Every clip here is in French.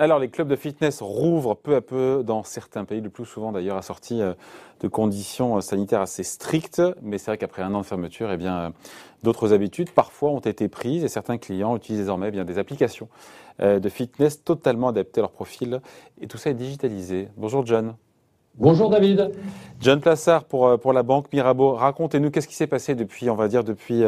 Alors, les clubs de fitness rouvrent peu à peu dans certains pays, le plus souvent d'ailleurs assortis euh, de conditions euh, sanitaires assez strictes. Mais c'est vrai qu'après un an de fermeture, eh bien, euh, d'autres habitudes parfois ont été prises et certains clients utilisent désormais eh bien, des applications de fitness totalement adaptées à leur profil. Et tout ça est digitalisé. Bonjour John. Bonjour David. John Plassard pour, pour la banque Mirabeau. Racontez-nous qu'est-ce qui s'est passé depuis, on va dire, depuis,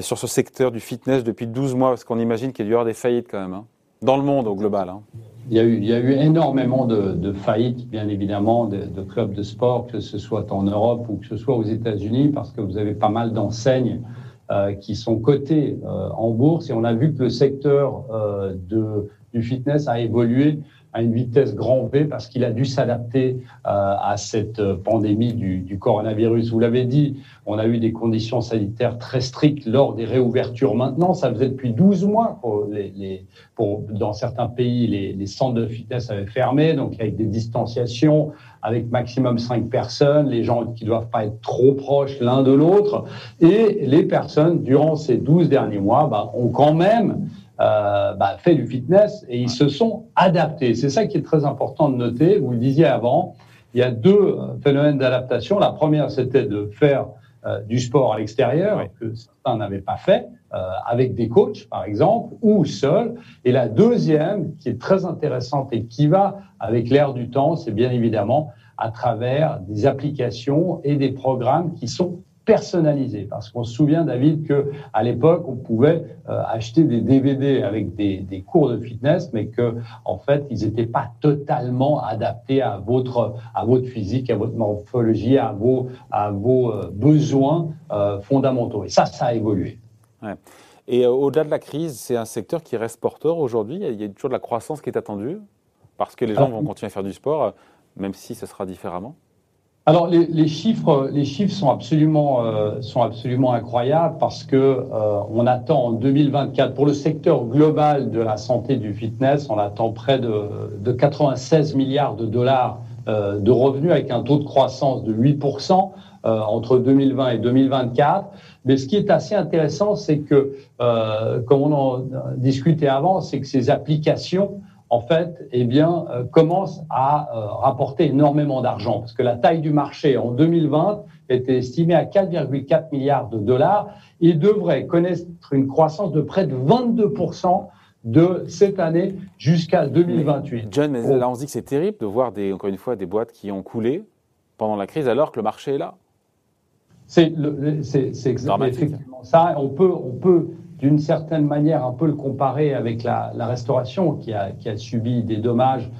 sur ce secteur du fitness depuis 12 mois, parce qu'on imagine qu'il y a dû y avoir des faillites quand même. Hein. Dans le monde au global. Hein. Il, y a eu, il y a eu énormément de, de faillites, bien évidemment, de, de, clubs de sport, que ce soit en Europe ou que ce soit aux États-Unis, parce que vous avez pas mal d'enseignes euh, qui sont cotées euh, en bourse et on a vu que le secteur euh, de, du fitness a évolué à une vitesse grand V parce qu'il a dû s'adapter euh, à cette pandémie du, du coronavirus. Vous l'avez dit, on a eu des conditions sanitaires très strictes lors des réouvertures. Maintenant, ça faisait depuis 12 mois pour, les, les, pour dans certains pays, les, les, centres de fitness avaient fermé, donc avec des distanciations, avec maximum 5 personnes, les gens qui doivent pas être trop proches l'un de l'autre. Et les personnes, durant ces 12 derniers mois, bah, ont quand même euh, bah, fait du fitness et ils se sont adaptés. C'est ça qui est très important de noter. Vous le disiez avant, il y a deux euh, phénomènes d'adaptation. La première, c'était de faire euh, du sport à l'extérieur, que certains n'avaient pas fait, euh, avec des coachs, par exemple, ou seul. Et la deuxième, qui est très intéressante et qui va avec l'air du temps, c'est bien évidemment à travers des applications et des programmes qui sont personnalisé. Parce qu'on se souvient, David, que à l'époque, on pouvait euh, acheter des DVD avec des, des, cours de fitness, mais que en fait, ils n'étaient pas totalement adaptés à votre à votre physique, à votre morphologie, à vos à vos euh, besoins euh, fondamentaux. Et ça, ça a évolué. Ouais. Et au-delà de la crise, c'est un secteur qui reste porteur aujourd'hui. Il y a toujours de la croissance qui est attendue parce que les gens vont continuer à faire du sport, même si ce sera différemment? Alors les, les, chiffres, les chiffres sont absolument, euh, sont absolument incroyables parce que euh, on attend en 2024 pour le secteur global de la santé du fitness, on attend près de, de 96 milliards de dollars euh, de revenus avec un taux de croissance de 8% euh, entre 2020 et 2024. Mais ce qui est assez intéressant, c'est que, euh, comme on en discutait avant, c'est que ces applications en fait, eh bien, euh, commence à euh, rapporter énormément d'argent parce que la taille du marché en 2020 était estimée à 4,4 milliards de dollars et devrait connaître une croissance de près de 22% de cette année jusqu'à 2028. John, mais là on se dit que c'est terrible de voir des, encore une fois des boîtes qui ont coulé pendant la crise alors que le marché est là. C'est effectivement ça. On peut, on peut d'une certaine manière un peu le comparer avec la, restauration qui a, qui a, subi des dommages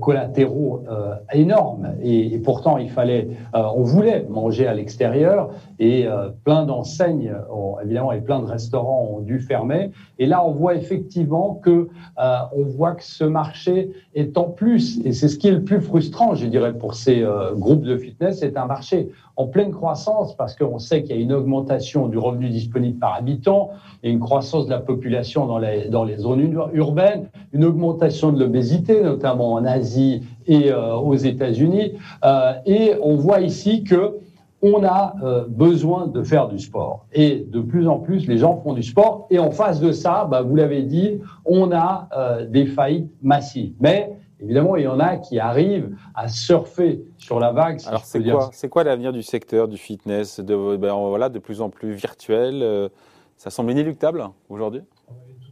collatéraux euh, énormes. Et, pourtant il fallait, euh, on voulait manger à l'extérieur. Et euh, plein d'enseignes, évidemment, et plein de restaurants ont dû fermer. Et là, on voit effectivement que euh, on voit que ce marché est en plus, et c'est ce qui est le plus frustrant, je dirais, pour ces groupes de fitness, c'est un marché en pleine croissance parce qu'on sait qu'il y a une augmentation du revenu disponible par habitant et une croissance de la population dans les, dans les zones urbaines, une augmentation de l'obésité, notamment en Asie et euh, aux États-Unis. Euh, et on voit ici que on a euh, besoin de faire du sport. Et de plus en plus, les gens font du sport. Et en face de ça, bah, vous l'avez dit, on a euh, des faillites massives. Mais Évidemment, il y en a qui arrivent à surfer sur la vague. Si Alors, c'est quoi, c'est quoi l'avenir du secteur du fitness? De, ben, voilà, de plus en plus virtuel euh, Ça semble inéluctable aujourd'hui?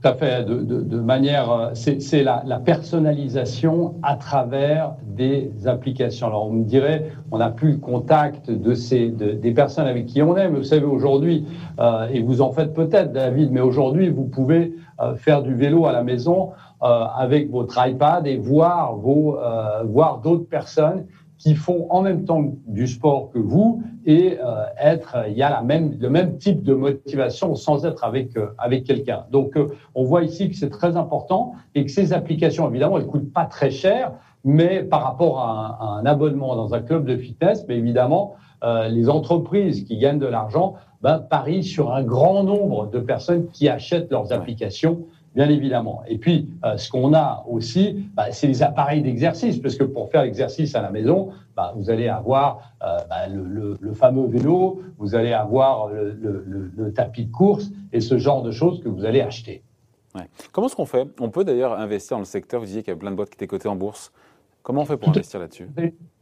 Tout à fait. De, de, de manière, euh, c'est la, la, personnalisation à travers des applications. Alors, on me dirait, on n'a plus le contact de ces, de, des personnes avec qui on est. Mais vous savez, aujourd'hui, euh, et vous en faites peut-être, David, mais aujourd'hui, vous pouvez euh, faire du vélo à la maison euh, avec votre iPad et voir vos, euh, voir d'autres personnes qui font en même temps du sport que vous et euh, être, il y a la même, le même type de motivation sans être avec, euh, avec quelqu'un. Donc, euh, on voit ici que c'est très important et que ces applications, évidemment, elles coûtent pas très cher, mais par rapport à un, à un abonnement dans un club de fitness, mais évidemment, euh, les entreprises qui gagnent de l'argent ben, parient sur un grand nombre de personnes qui achètent leurs applications bien évidemment. Et puis, euh, ce qu'on a aussi, bah, c'est les appareils d'exercice, parce que pour faire l'exercice à la maison, bah, vous allez avoir euh, bah, le, fameux vélo, vous allez avoir le, le, tapis de course et ce genre de choses que vous allez acheter. Comment est-ce qu'on fait? On peut d'ailleurs investir dans le secteur, vous disiez qu'il y a plein de boîtes qui étaient cotées en bourse. Comment on fait pour investir là-dessus?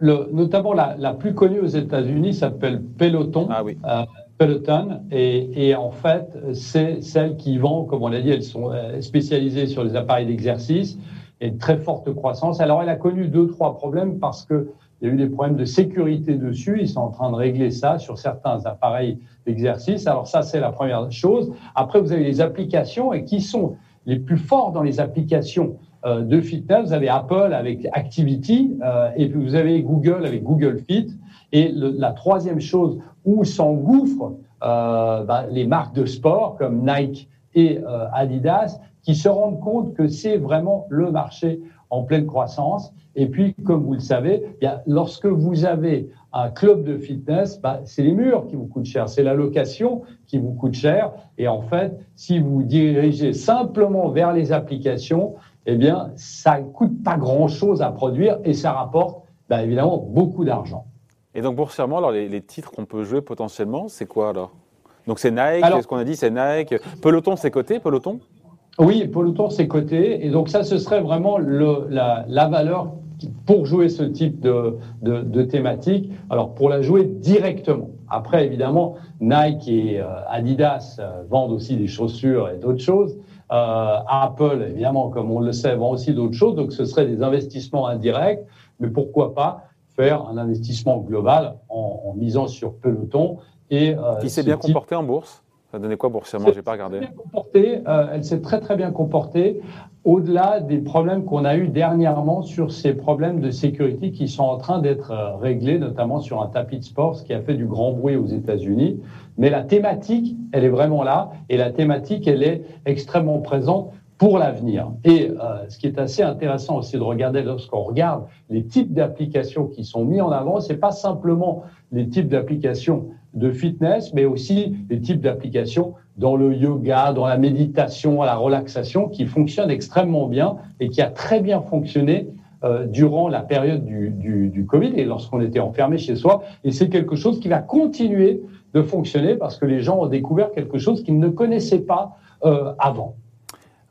Notamment la, plus connue aux États-Unis s'appelle Peloton. Ah oui. Euh, Peloton. Et, en fait, c'est celle qui vend, comme on l'a dit, elles sont euh, spécialisées sur les appareils d'exercice et de très forte croissance. Alors, elle a connu deux, trois problèmes parce qu'il y a eu des problèmes de sécurité dessus. Ils sont en train de régler ça sur certains appareils d'exercice. Alors ça, c'est la première chose. Après, vous avez les applications et qui sont les plus forts dans les applications euh, de fitness. Vous avez Apple avec Activity euh, et puis vous avez Google avec Google Fit. Et la troisième chose où s'engouffrent euh, bah, les marques de sport comme Nike et Adidas qui se rendent compte que c'est vraiment le marché en pleine croissance. Et puis, comme vous le savez, lorsque vous avez un club de fitness, bah, c'est les murs qui vous coûtent cher, c'est la location qui vous coûte cher. Et en fait, si vous dirigez simplement vers les applications, eh bien, ça ne coûte pas grand-chose à produire et ça rapporte bah, évidemment beaucoup d'argent. Et donc, boursièrement, alors, les, titres qu'on peut jouer potentiellement, c'est quoi alors? Donc, c'est Nike, ce qu'on a dit, c'est Nike. Peloton, c'est coté, Peloton? Oui, Peloton, c'est coté. Et donc, ça, ce serait vraiment le, la, la valeur pour jouer ce type de, de, thématique, alors pour la jouer directement. Après, évidemment, Nike et euh, Adidas euh, vendent aussi des chaussures et d'autres choses. Euh, Apple, évidemment, comme on le sait, vend aussi d'autres choses. Donc, ce serait des investissements indirects. Mais pourquoi pas faire un investissement global en, misant sur Peloton et qui s'est bien comporté en bourse ça donnait quoi boursièrement J'ai pas regardé. Euh, elle s'est très très bien comportée. Au-delà des problèmes qu'on a eu dernièrement sur ces problèmes de sécurité qui sont en train d'être euh, réglés, notamment sur un tapis de sport, ce qui a fait du grand bruit aux États-Unis. Mais la thématique, elle est vraiment là, et la thématique, elle est extrêmement présente pour l'avenir. Et euh, ce qui est assez intéressant aussi de regarder lorsqu'on regarde les types d'applications qui sont mis en avant, c'est pas simplement les types d'applications de fitness, mais aussi les types d'applications dans le yoga, dans la méditation, la relaxation, qui fonctionnent extrêmement bien et qui a très bien fonctionné euh, durant la période du, du, Covid et lorsqu'on était enfermé chez soi. Et c'est quelque chose qui va continuer de fonctionner parce que les gens ont découvert quelque chose qu'ils ne connaissaient pas euh, avant.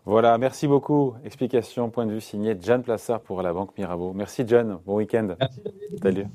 Voilà, merci beaucoup. Explication, point de vue signé John Plassard pour la Banque Mirabeau. Merci John, bon week-end. Merci. Salut.